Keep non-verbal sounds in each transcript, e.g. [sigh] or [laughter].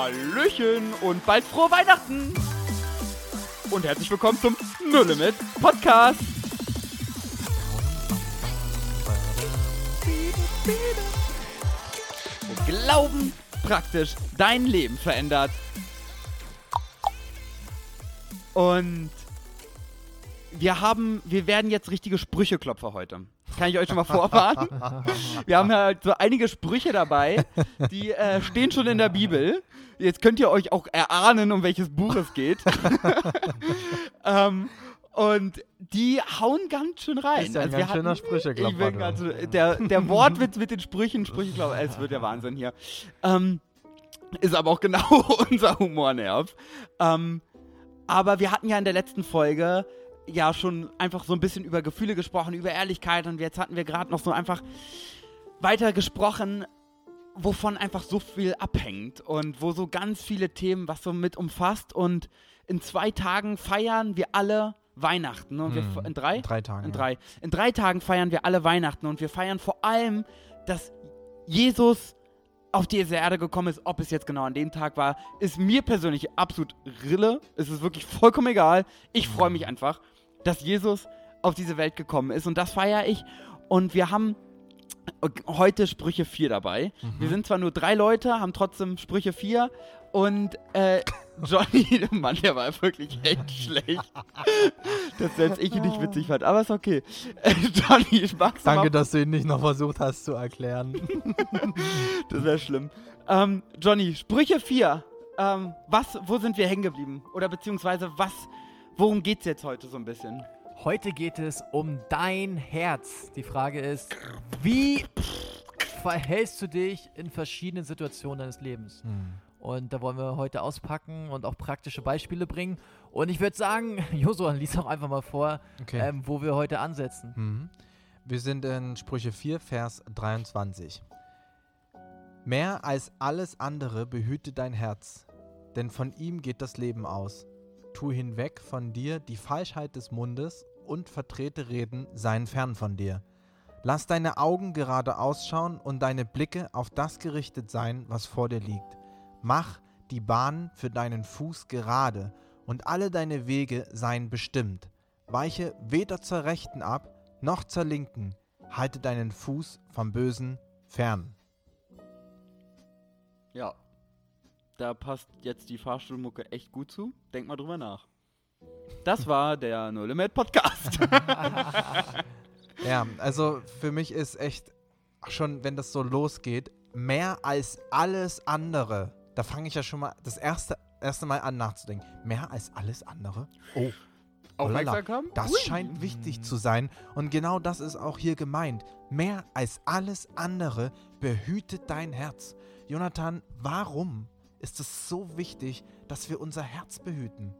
Hallöchen und bald frohe Weihnachten! Und herzlich willkommen zum No Limit Podcast! Glauben praktisch dein Leben verändert. Und wir haben, wir werden jetzt richtige Sprücheklopfer heute. Kann ich euch schon mal vorwarnen. Wir haben halt so einige Sprüche dabei, die äh, stehen schon in der Bibel. Jetzt könnt ihr euch auch erahnen, um welches Buch es geht. [laughs] ähm, und die hauen ganz schön rein. Das ist ja ein Also ganz schöner du. ganz, der, der Wortwitz mit den Sprüchen, Sprücheklopfer, es wird der Wahnsinn hier. Ähm, ist aber auch genau [laughs] unser Humornerv. Ähm, aber wir hatten ja in der letzten Folge ja schon einfach so ein bisschen über Gefühle gesprochen, über Ehrlichkeit und jetzt hatten wir gerade noch so einfach weiter gesprochen, wovon einfach so viel abhängt und wo so ganz viele Themen, was so mit umfasst und in zwei Tagen feiern wir alle Weihnachten und wir Hm, in drei? in drei Tagen, In ja. drei. In drei Tagen feiern wir alle Weihnachten und wir feiern vor allem, dass Jesus auf diese Erde gekommen ist, ob es jetzt genau an dem Tag war, ist mir persönlich absolut Rille. Es ist wirklich vollkommen egal. Ich freue mich einfach, dass Jesus auf diese Welt gekommen ist und das feiere ich. Und wir haben heute Sprüche 4 dabei. Wir sind zwar nur drei Leute, haben trotzdem Sprüche 4 und äh, [laughs] Johnny, Mann, der war wirklich echt schlecht. Das selbst ich nicht witzig fand, aber ist okay. Äh, Johnny, magst du Danke, mal dass du ihn nicht noch versucht hast zu erklären. [laughs] Das wäre schlimm. Ähm, Johnny, Sprüche 4. Ähm, was, wo sind wir hängen geblieben? Oder beziehungsweise was, worum geht's jetzt heute so ein bisschen? Heute geht es um dein Herz. Die Frage ist, wie verhältst du dich in verschiedenen Situationen deines Lebens? Hm. Und da wollen wir heute auspacken und auch praktische Beispiele bringen. Und ich würde sagen, [laughs] Josua, lies auch einfach mal vor, Okay. ähm, wo wir heute ansetzen. Mhm. Wir sind in Sprüche 4, Vers 23. Mehr als alles andere behüte dein Herz, denn von ihm geht das Leben aus. Tu hinweg von dir die Falschheit des Mundes und vertrete Reden seien fern von dir. Lass deine Augen gerade ausschauen und deine Blicke auf das gerichtet sein, was vor dir liegt. Mach die Bahn für deinen Fuß gerade und alle deine Wege seien bestimmt. Weiche weder zur Rechten ab, noch zur Linken. Halte deinen Fuß vom Bösen fern. Ja. Da passt jetzt die Fahrstuhlmucke echt gut zu. Denk mal drüber nach. Das war der No Limit Podcast. [laughs] Ja, also für mich ist echt schon, wenn das so losgeht, mehr als alles andere. Da fange ich ja schon mal das erste, erste Mal an nachzudenken. Mehr als alles andere? Oh. Aufmerksam? Das Ui. scheint wichtig zu sein und genau das ist auch hier gemeint. Mehr als alles andere behütet dein Herz. Jonathan, warum ist es so wichtig, dass wir unser Herz behüten?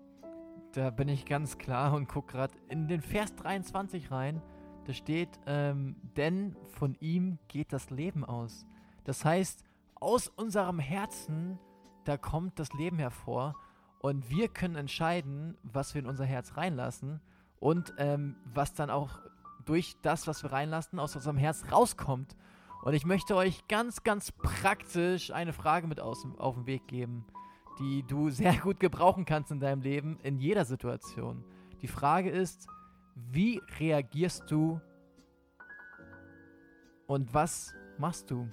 Da bin ich ganz klar und guck gerade in den Vers 23 rein. Da steht, ähm, denn von ihm geht das Leben aus. Das heißt, aus unserem Herzen, da kommt das Leben hervor und wir können entscheiden, was wir in unser Herz reinlassen und ähm, was dann auch durch das, was wir reinlassen, aus unserem Herz rauskommt. Und ich möchte euch ganz, ganz praktisch eine Frage mit aus, auf den Weg geben, die du sehr gut gebrauchen kannst in deinem Leben, in jeder Situation. Die Frage ist, wie reagierst du und was machst du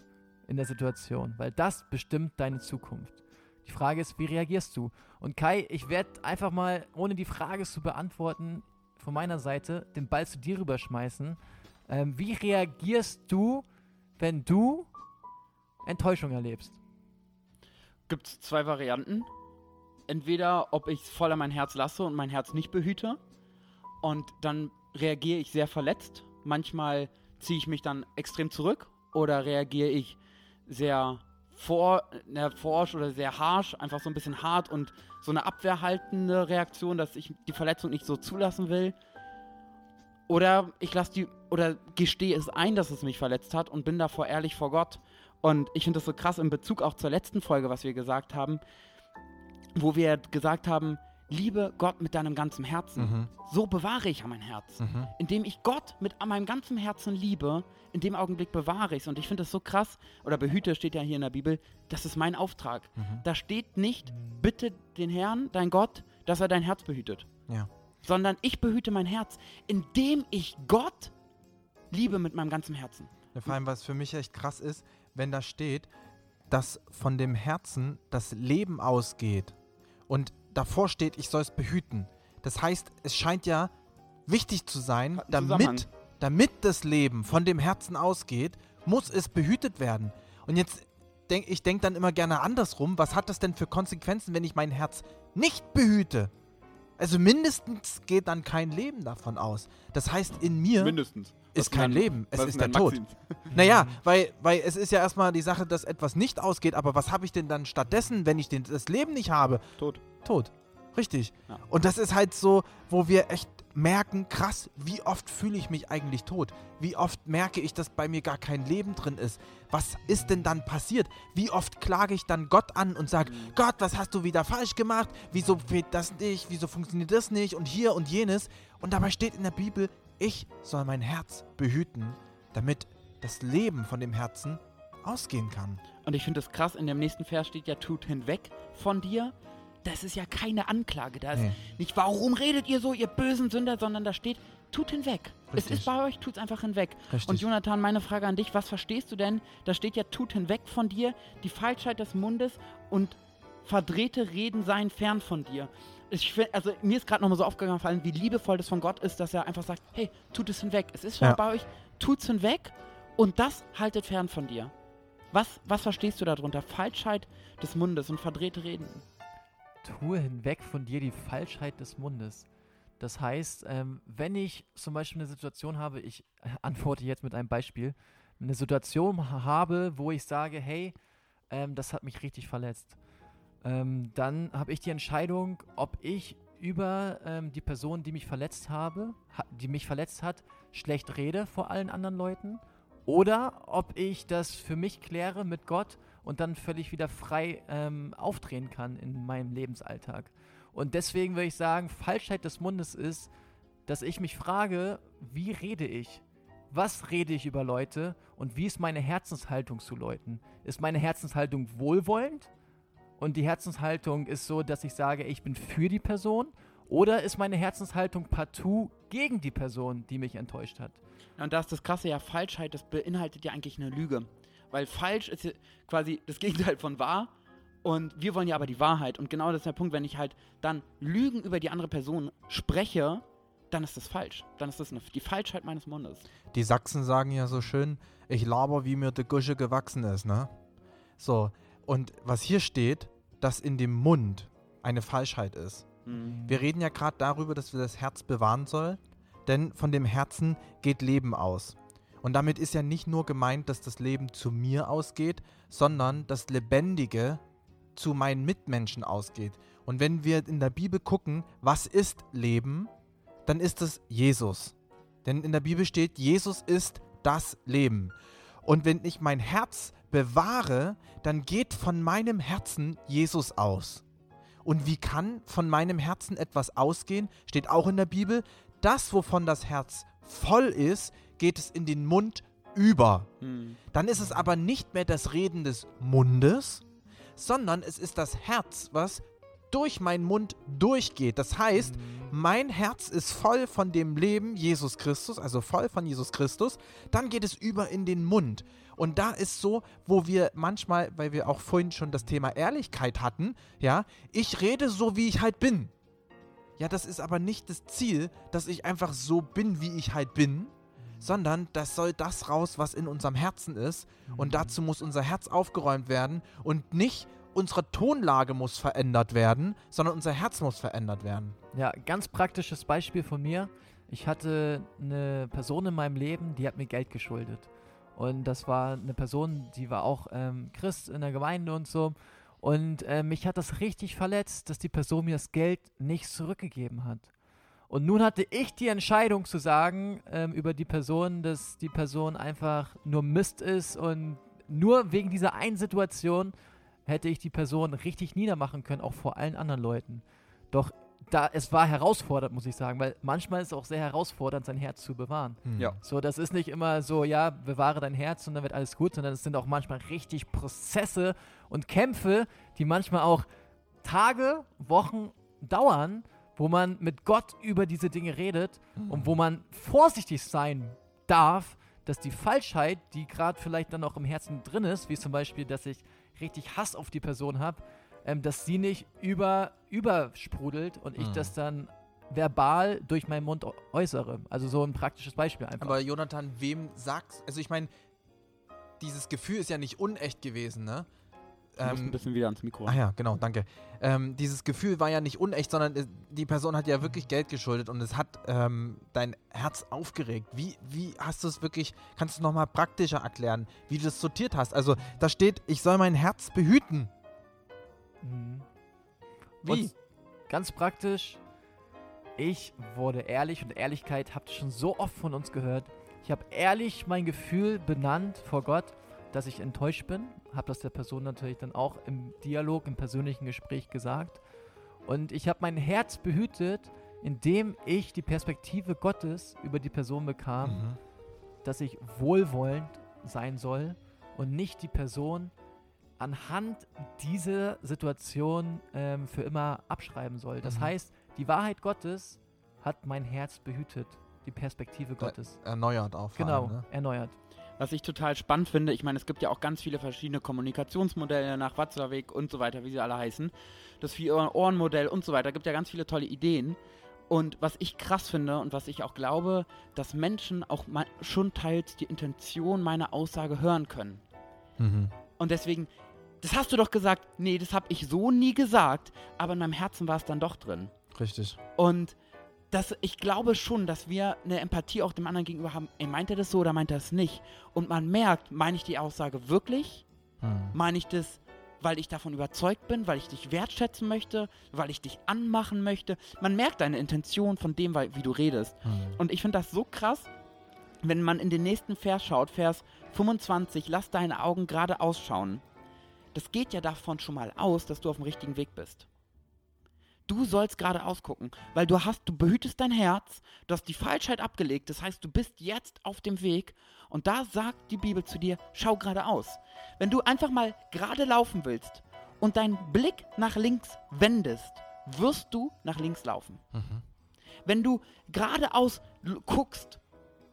in der Situation? Weil das bestimmt deine Zukunft. Die Frage ist, wie reagierst du? Und Kai, ich werde einfach mal, ohne die Frage zu beantworten, von meiner Seite den Ball zu dir rüberschmeißen. Ähm, wie reagierst du, wenn du Enttäuschung erlebst? Gibt es zwei Varianten. Entweder, ob ich es voll an mein Herz lasse und mein Herz nicht behüte. Und dann reagiere ich sehr verletzt. Manchmal ziehe ich mich dann extrem zurück. Oder reagiere ich sehr vor, na, forsch oder sehr harsh, einfach so ein bisschen hart und so eine abwehrhaltende Reaktion, dass ich die Verletzung nicht so zulassen will. Oder ich lasse die, oder gestehe es ein, dass es mich verletzt hat und bin davor ehrlich vor Gott. Und ich finde das so krass in Bezug auch zur letzten Folge, was wir gesagt haben, wo wir gesagt haben, liebe Gott mit deinem ganzen Herzen. Mhm. So bewahre ich mein Herz. Mhm. Indem ich Gott mit meinem ganzen Herzen liebe, in dem Augenblick bewahre ich es. Und ich finde das so krass, oder behüte steht ja hier in der Bibel, das ist mein Auftrag. Mhm. Da steht nicht, bitte den Herrn, dein Gott, dass er dein Herz behütet. Ja. Sondern ich behüte mein Herz, indem ich Gott liebe mit meinem ganzen Herzen. Ja, vor allem, was für mich echt krass ist, wenn da steht, dass von dem Herzen das Leben ausgeht und davor steht, ich soll es behüten. Das heißt, es scheint ja wichtig zu sein, damit, damit das Leben von dem Herzen ausgeht, muss es behütet werden. Und jetzt denk ich denke dann immer gerne andersrum, was hat das denn für Konsequenzen, wenn ich mein Herz nicht behüte? Also mindestens geht dann kein Leben davon aus. Das heißt, in mir Mindestens. ist kein Leben, es ist der Tod. [laughs] Naja, weil, weil es ist ja erstmal die Sache, dass etwas nicht ausgeht, aber was habe ich denn dann stattdessen, wenn ich den, das Leben nicht habe? Tod. Tod. Richtig. Ja. Und das ist halt so, wo wir echt merken, krass, wie oft fühle ich mich eigentlich tot? Wie oft merke ich, dass bei mir gar kein Leben drin ist? Was ist denn dann passiert? Wie oft klage ich dann Gott an und sage, Mhm. Gott, was hast du wieder falsch gemacht? Wieso geht das nicht? Wieso funktioniert das nicht? Und hier und jenes. Und dabei steht in der Bibel, ich soll mein Herz behüten, damit das Leben von dem Herzen ausgehen kann. Und ich finde das krass, in dem nächsten Vers steht ja, tut hinweg von dir. Das ist ja keine Anklage. Da ist Nee. nicht, warum redet ihr so, ihr bösen Sünder, sondern da steht, tut hinweg. Es Richtig. ist bei euch, tut's einfach hinweg. Richtig. Und Jonathan, meine Frage an dich, was verstehst du denn? Da steht ja, tut hinweg von dir, die Falschheit des Mundes und verdrehte Reden seien fern von dir. Ich find, also mir ist gerade nochmal so aufgefallen, wie liebevoll das von Gott ist, dass er einfach sagt, hey, tut es hinweg. Es ist schon Ja. bei euch, tut's hinweg und das haltet fern von dir. Was, was verstehst du darunter? Falschheit des Mundes und verdrehte Reden. Tue hinweg von dir die Falschheit des Mundes. Das heißt, ähm, wenn ich zum Beispiel eine Situation habe, ich äh, [laughs] antworte jetzt mit einem Beispiel, eine Situation ha- habe, wo ich sage, hey, ähm, das hat mich richtig verletzt, ähm, dann habe ich die Entscheidung, ob ich über ähm, die Person, die mich verletzt habe, ha die mich verletzt hat, schlecht rede vor allen anderen Leuten oder ob ich das für mich kläre mit Gott und dann völlig wieder frei ähm, aufdrehen kann in meinem Lebensalltag. Und deswegen würde ich sagen, Falschheit des Mundes ist, dass ich mich frage, wie rede ich? Was rede ich über Leute und wie ist meine Herzenshaltung zu Leuten? Ist meine Herzenshaltung wohlwollend? Und die Herzenshaltung ist so, dass ich sage, ich bin für die Person? Oder ist meine Herzenshaltung partout gegen die Person, die mich enttäuscht hat? Ja, Und da ist das Krasse ja, Falschheit, das beinhaltet ja eigentlich eine Lüge. Weil falsch ist quasi das Gegenteil von wahr. Und wir wollen ja aber die Wahrheit. Und genau das ist der Punkt, wenn ich halt dann Lügen über die andere Person spreche, dann ist das falsch. Dann ist das eine, die Falschheit meines Mundes. Die Sachsen sagen ja so schön, ich laber, wie mir die Gusche gewachsen ist, ne? So, und was hier steht, dass in dem Mund eine Falschheit ist. Wir reden ja gerade darüber, dass wir das Herz bewahren sollen, denn von dem Herzen geht Leben aus. Und damit ist ja nicht nur gemeint, dass das Leben zu mir ausgeht, sondern das Lebendige zu meinen Mitmenschen ausgeht. Und wenn wir in der Bibel gucken, was ist Leben, dann ist es Jesus. Denn in der Bibel steht, Jesus ist das Leben. Und wenn ich mein Herz bewahre, dann geht von meinem Herzen Jesus aus. Und wie kann von meinem Herzen etwas ausgehen? Steht auch in der Bibel, das, wovon das Herz voll ist, geht es in den Mund über. Hm. Dann ist es aber nicht mehr das Reden des Mundes, sondern es ist das Herz, was durch meinen Mund durchgeht. Das heißt, mein Herz ist voll von dem Leben Jesus Christus, also voll von Jesus Christus, dann geht es über in den Mund. Und da ist so, wo wir manchmal, weil wir auch vorhin schon das Thema Ehrlichkeit hatten, ja, ich rede so, wie ich halt bin. Ja, das ist aber nicht das Ziel, dass ich einfach so bin, wie ich halt bin, sondern das soll das raus, was in unserem Herzen ist. Und dazu muss unser Herz aufgeräumt werden und nicht unsere Tonlage muss verändert werden, sondern unser Herz muss verändert werden. Ja, ganz praktisches Beispiel von mir. Ich hatte eine Person in meinem Leben, die hat mir Geld geschuldet. Und das war eine Person, die war auch ähm, Christ in der Gemeinde und so. Und äh, mich hat das richtig verletzt, dass die Person mir das Geld nicht zurückgegeben hat. Und nun hatte ich die Entscheidung zu sagen ähm, über die Person, dass die Person einfach nur Mist ist und nur wegen dieser einen Situation hätte ich die Person richtig niedermachen können, auch vor allen anderen Leuten. Doch da, es war herausfordernd, muss ich sagen, weil manchmal ist es auch sehr herausfordernd, sein Herz zu bewahren. Hm. Ja. So, das ist nicht immer so, ja, bewahre dein Herz und dann wird alles gut, sondern es sind auch manchmal richtig Prozesse und Kämpfe, die manchmal auch Tage, Wochen dauern, wo man mit Gott über diese Dinge redet und wo man vorsichtig sein darf, dass die Falschheit, die gerade vielleicht dann auch im Herzen drin ist, wie zum Beispiel, dass ich richtig Hass auf die Person habe, ähm, dass sie nicht über, übersprudelt und ich Mhm. das dann verbal durch meinen Mund äu- äußere. Also so ein praktisches Beispiel einfach. Aber Jonathan, wem sagst Also ich meine, dieses Gefühl ist ja nicht unecht gewesen, ne? Du musst ein bisschen wieder ans Mikro. Ah ja, genau, danke. Ähm, dieses Gefühl war ja nicht unecht, sondern es, die Person hat ja wirklich Geld geschuldet und es hat ähm, dein Herz aufgeregt. Wie, wie hast du es wirklich, kannst du nochmal praktischer erklären, wie du das sortiert hast? Also da steht, ich soll mein Herz behüten. Mhm. Wie? Und ganz praktisch, ich wurde ehrlich und Ehrlichkeit habt ihr schon so oft von uns gehört. Ich habe ehrlich mein Gefühl benannt vor Gott, dass ich enttäuscht bin. Habe das der Person natürlich dann auch im Dialog, im persönlichen Gespräch gesagt. Und ich habe mein Herz behütet, indem ich die Perspektive Gottes über die Person bekam, Mhm. dass ich wohlwollend sein soll und nicht die Person anhand dieser Situation ähm, für immer abschreiben soll. Das Mhm. heißt, die Wahrheit Gottes hat mein Herz behütet, die Perspektive Gottes. Erneuert auch. vor Genau, ne? erneuert. Was ich total spannend finde, ich meine, es gibt ja auch ganz viele verschiedene Kommunikationsmodelle nach Watzlawick und so weiter, wie sie alle heißen. Das Vier-Ohren-Modell und so weiter. gibt ja ganz viele tolle Ideen. Und was ich krass finde und was ich auch glaube, dass Menschen auch schon teils die Intention meiner Aussage hören können. Mhm. Und deswegen, das hast du doch gesagt, nee, das habe ich so nie gesagt, aber in meinem Herzen war es dann doch drin. Richtig. Und das, ich glaube schon, dass wir eine Empathie auch dem anderen gegenüber haben. Ey, meint er das so oder meint er es nicht? Und man merkt, meine ich die Aussage wirklich? Mhm. Meine ich das, weil ich davon überzeugt bin, weil ich dich wertschätzen möchte, weil ich dich anmachen möchte? Man merkt deine Intention von dem, wie du redest. Mhm. Und ich finde das so krass, wenn man in den nächsten Vers schaut, Vers 25, lass deine Augen gerade ausschauen. Das geht ja davon schon mal aus, dass du auf dem richtigen Weg bist. Du sollst gerade ausgucken, weil du hast, du behütest dein Herz, du hast die Falschheit abgelegt, das heißt, du bist jetzt auf dem Weg und da sagt die Bibel zu dir, schau geradeaus. Wenn du einfach mal gerade laufen willst und deinen Blick nach links wendest, wirst du nach links laufen. Mhm. Wenn du geradeaus guckst,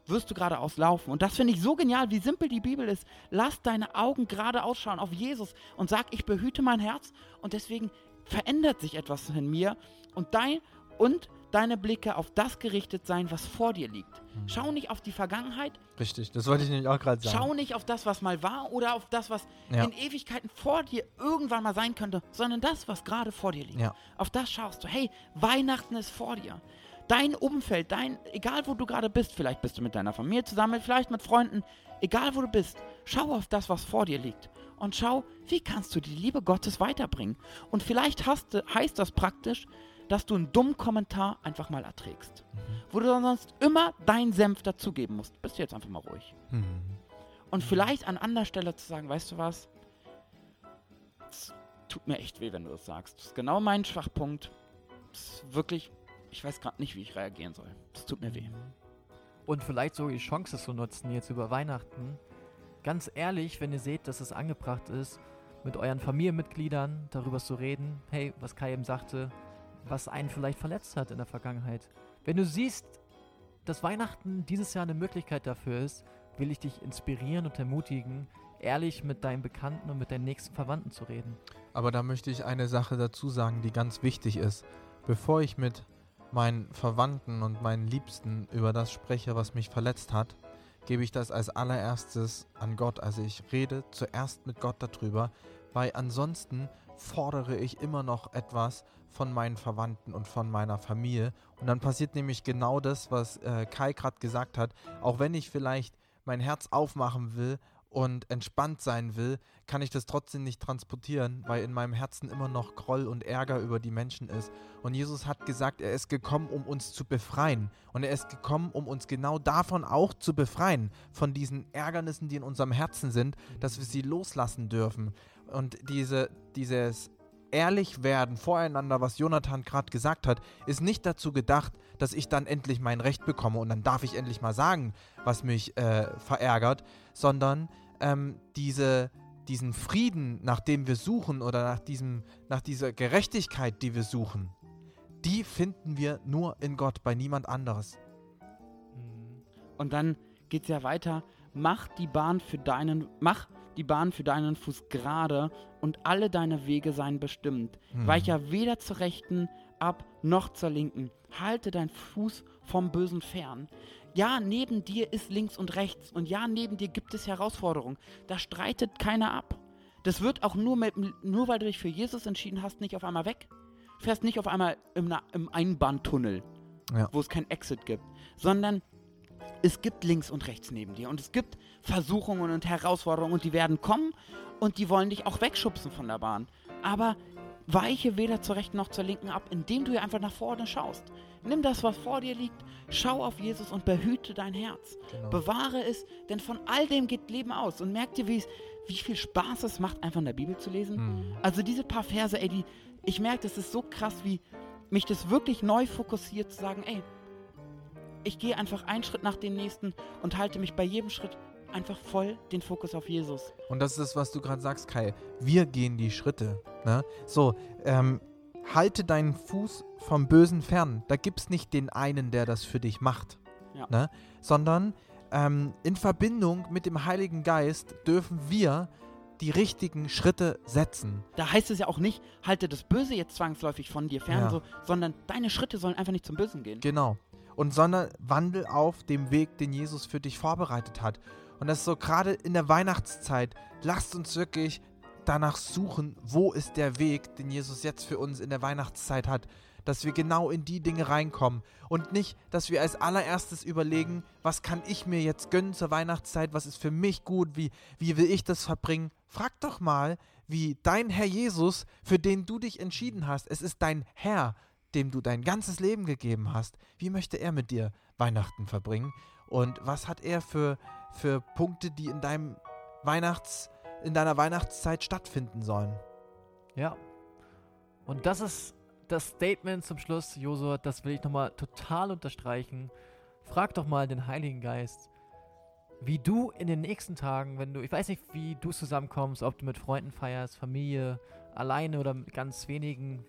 wirst du geradeaus laufen. Und das finde ich so genial, wie simpel die Bibel ist. Lass deine Augen geradeaus schauen auf Jesus und sag, ich behüte mein Herz und deswegen verändert sich etwas in mir und dein und deine Blicke auf das gerichtet sein, was vor dir liegt. Schau nicht auf die Vergangenheit, Richtig, das wollte ich nämlich auch gerade sagen. schau nicht auf das, was mal war oder auf das, was Ja. in Ewigkeiten vor dir irgendwann mal sein könnte, sondern das, was gerade vor dir liegt. Ja. Auf das schaust du. Hey, Weihnachten ist vor dir. Dein Umfeld, dein, egal wo du gerade bist, vielleicht bist du mit deiner Familie zusammen, vielleicht mit Freunden, egal wo du bist, schau auf das, was vor dir liegt. Und schau, wie kannst du die Liebe Gottes weiterbringen. Und vielleicht hast heißt das praktisch, dass du einen dummen Kommentar einfach mal erträgst. Wo du sonst immer deinen Senf dazugeben musst. Bist du jetzt einfach mal ruhig. Mhm. Und vielleicht an anderer Stelle zu sagen, weißt du was? Es tut mir echt weh, wenn du das sagst. Das ist genau mein Schwachpunkt. Das ist wirklich, ich weiß gerade nicht, wie ich reagieren soll. Das tut mir weh. Und vielleicht so die Chance zu nutzen, jetzt über Weihnachten. Ganz ehrlich, wenn ihr seht, dass es angebracht ist, mit euren Familienmitgliedern darüber zu reden, hey, was Kai eben sagte, was einen vielleicht verletzt hat in der Vergangenheit. Wenn du siehst, dass Weihnachten dieses Jahr eine Möglichkeit dafür ist, will ich dich inspirieren und ermutigen, ehrlich mit deinen Bekannten und mit deinen nächsten Verwandten zu reden. Aber da möchte ich eine Sache dazu sagen, die ganz wichtig ist. Bevor ich mit meinen Verwandten und meinen Liebsten über das spreche, was mich verletzt hat, gebe ich das als allererstes an Gott. Also ich rede zuerst mit Gott darüber, weil ansonsten fordere ich immer noch etwas von meinen Verwandten und von meiner Familie. Und dann passiert nämlich genau das, was äh, Kai gerade gesagt hat. Auch wenn ich vielleicht mein Herz aufmachen will und entspannt sein will, kann ich das trotzdem nicht transportieren, weil in meinem Herzen immer noch Groll und Ärger über die Menschen ist. Und Jesus hat gesagt, er ist gekommen, um uns zu befreien. Und er ist gekommen, um uns genau davon auch zu befreien, von diesen Ärgernissen, die in unserem Herzen sind, dass wir sie loslassen dürfen. Und diese, dieses ehrlich werden voreinander, was Jonathan gerade gesagt hat, ist nicht dazu gedacht, dass ich dann endlich mein Recht bekomme und dann darf ich endlich mal sagen, was mich äh, verärgert, sondern ähm, diese, diesen Frieden, nach dem wir suchen oder nach, diesem, nach dieser Gerechtigkeit, die wir suchen, die finden wir nur in Gott, bei niemand anderes. Mhm. Und dann geht's ja weiter. Mach die Bahn für deinen, mach die Bahn für deinen Fuß gerade und alle deine Wege seien bestimmt. Hm. Weicher weder zur rechten ab noch zur linken. Halte deinen Fuß vom Bösen fern. Ja, neben dir ist links und rechts und ja, neben dir gibt es Herausforderungen. Da streitet keiner ab. Das wird auch nur, mit, nur weil du dich für Jesus entschieden hast, nicht auf einmal weg. Du fährst nicht auf einmal im, im Einbahntunnel, Ja. wo es kein Exit gibt, sondern es gibt links und rechts neben dir und es gibt Versuchungen und Herausforderungen und die werden kommen und die wollen dich auch wegschubsen von der Bahn. Aber weiche weder zur rechten noch zur linken ab, indem du einfach nach vorne schaust. Nimm das, was vor dir liegt, schau auf Jesus und behüte dein Herz. Genau. Bewahre es, denn von all dem geht Leben aus. Und merk dir, wie, viel Spaß es macht, einfach in der Bibel zu lesen. Hm. Also diese paar Verse, ey, die, ich merke, das ist so krass, wie mich das wirklich neu fokussiert, zu sagen, ey, ich gehe einfach einen Schritt nach dem nächsten und halte mich bei jedem Schritt einfach voll den Fokus auf Jesus. Und das ist das, was du gerade sagst, Kai. Wir gehen die Schritte. Ne? So, ähm, halte deinen Fuß vom Bösen fern. Da gibt es nicht den einen, der das für dich macht. Ja. Ne? Sondern ähm, in Verbindung mit dem Heiligen Geist dürfen wir die richtigen Schritte setzen. Da heißt es ja auch nicht, halte das Böse jetzt zwangsläufig von dir fern, Ja. so, sondern deine Schritte sollen einfach nicht zum Bösen gehen. Genau. Und sondern wandel auf dem Weg, den Jesus für dich vorbereitet hat. Und das ist so gerade in der Weihnachtszeit. Lasst uns wirklich danach suchen, wo ist der Weg, den Jesus jetzt für uns in der Weihnachtszeit hat. Dass wir genau in die Dinge reinkommen. Und nicht, dass wir als allererstes überlegen, was kann ich mir jetzt gönnen zur Weihnachtszeit, was ist für mich gut, wie, wie will ich das verbringen. Frag doch mal, wie dein Herr Jesus, für den du dich entschieden hast, es ist dein Herr, dem du dein ganzes Leben gegeben hast, wie möchte er mit dir Weihnachten verbringen? Und was hat er für, für Punkte, die in deinem Weihnachts, in deiner Weihnachtszeit stattfinden sollen? Ja. Und das ist das Statement zum Schluss, Josua, das will ich nochmal total unterstreichen. Frag doch mal den Heiligen Geist, wie du in den nächsten Tagen, wenn du, ich weiß nicht, wie du zusammenkommst, ob du mit Freunden feierst, Familie, alleine oder mit ganz wenigen.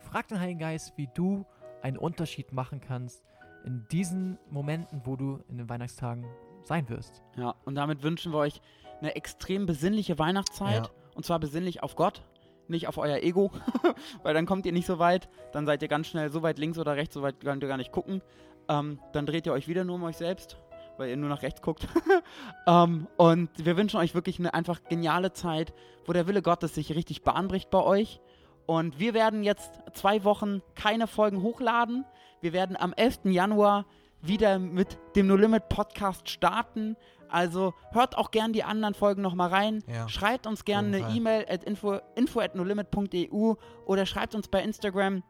Frag den Heiligen Geist, wie du einen Unterschied machen kannst in diesen Momenten, wo du in den Weihnachtstagen sein wirst. Ja, und damit wünschen wir euch eine extrem besinnliche Weihnachtszeit. Ja. Und zwar besinnlich auf Gott, nicht auf euer Ego, [laughs] weil dann kommt ihr nicht so weit. Dann seid ihr ganz schnell so weit links oder rechts, so weit könnt ihr gar nicht gucken. Ähm, dann dreht ihr euch wieder nur um euch selbst, weil ihr nur nach rechts guckt. [laughs] ähm, und wir wünschen euch wirklich eine einfach geniale Zeit, wo der Wille Gottes sich richtig Bahn bricht bei euch. Und wir werden jetzt zwei Wochen keine Folgen hochladen. Wir werden am 11. Januar wieder mit dem No Limit Podcast starten. Also hört auch gern die anderen Folgen nochmal rein. Ja. Schreibt uns gerne eine. E-Mail at info, info at nolimit.eu oder schreibt uns bei Instagram.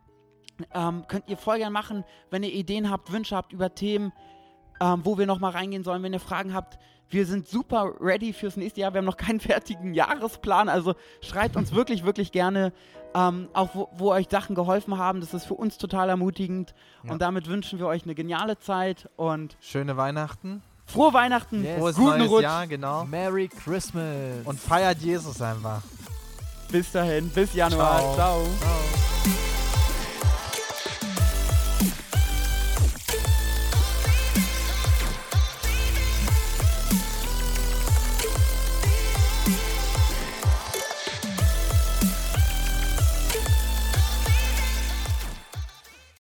Ähm, könnt ihr voll gern machen, wenn ihr Ideen habt, Wünsche habt über Themen, ähm, wo wir nochmal reingehen sollen, wenn ihr Fragen habt. Wir sind super ready fürs nächste Jahr. Wir haben noch keinen [laughs] fertigen Jahresplan. Also schreibt uns wirklich, wirklich gerne, ähm, auch wo, wo euch Sachen geholfen haben. Das ist für uns total ermutigend. Ja. Und damit wünschen wir euch eine geniale Zeit und Schöne Weihnachten, frohe Weihnachten, Yes. frohes guten neues Rutsch. Jahr, genau. Merry Christmas! Und feiert Jesus einfach. Bis dahin, bis Januar. Ciao. Ciao. Ciao.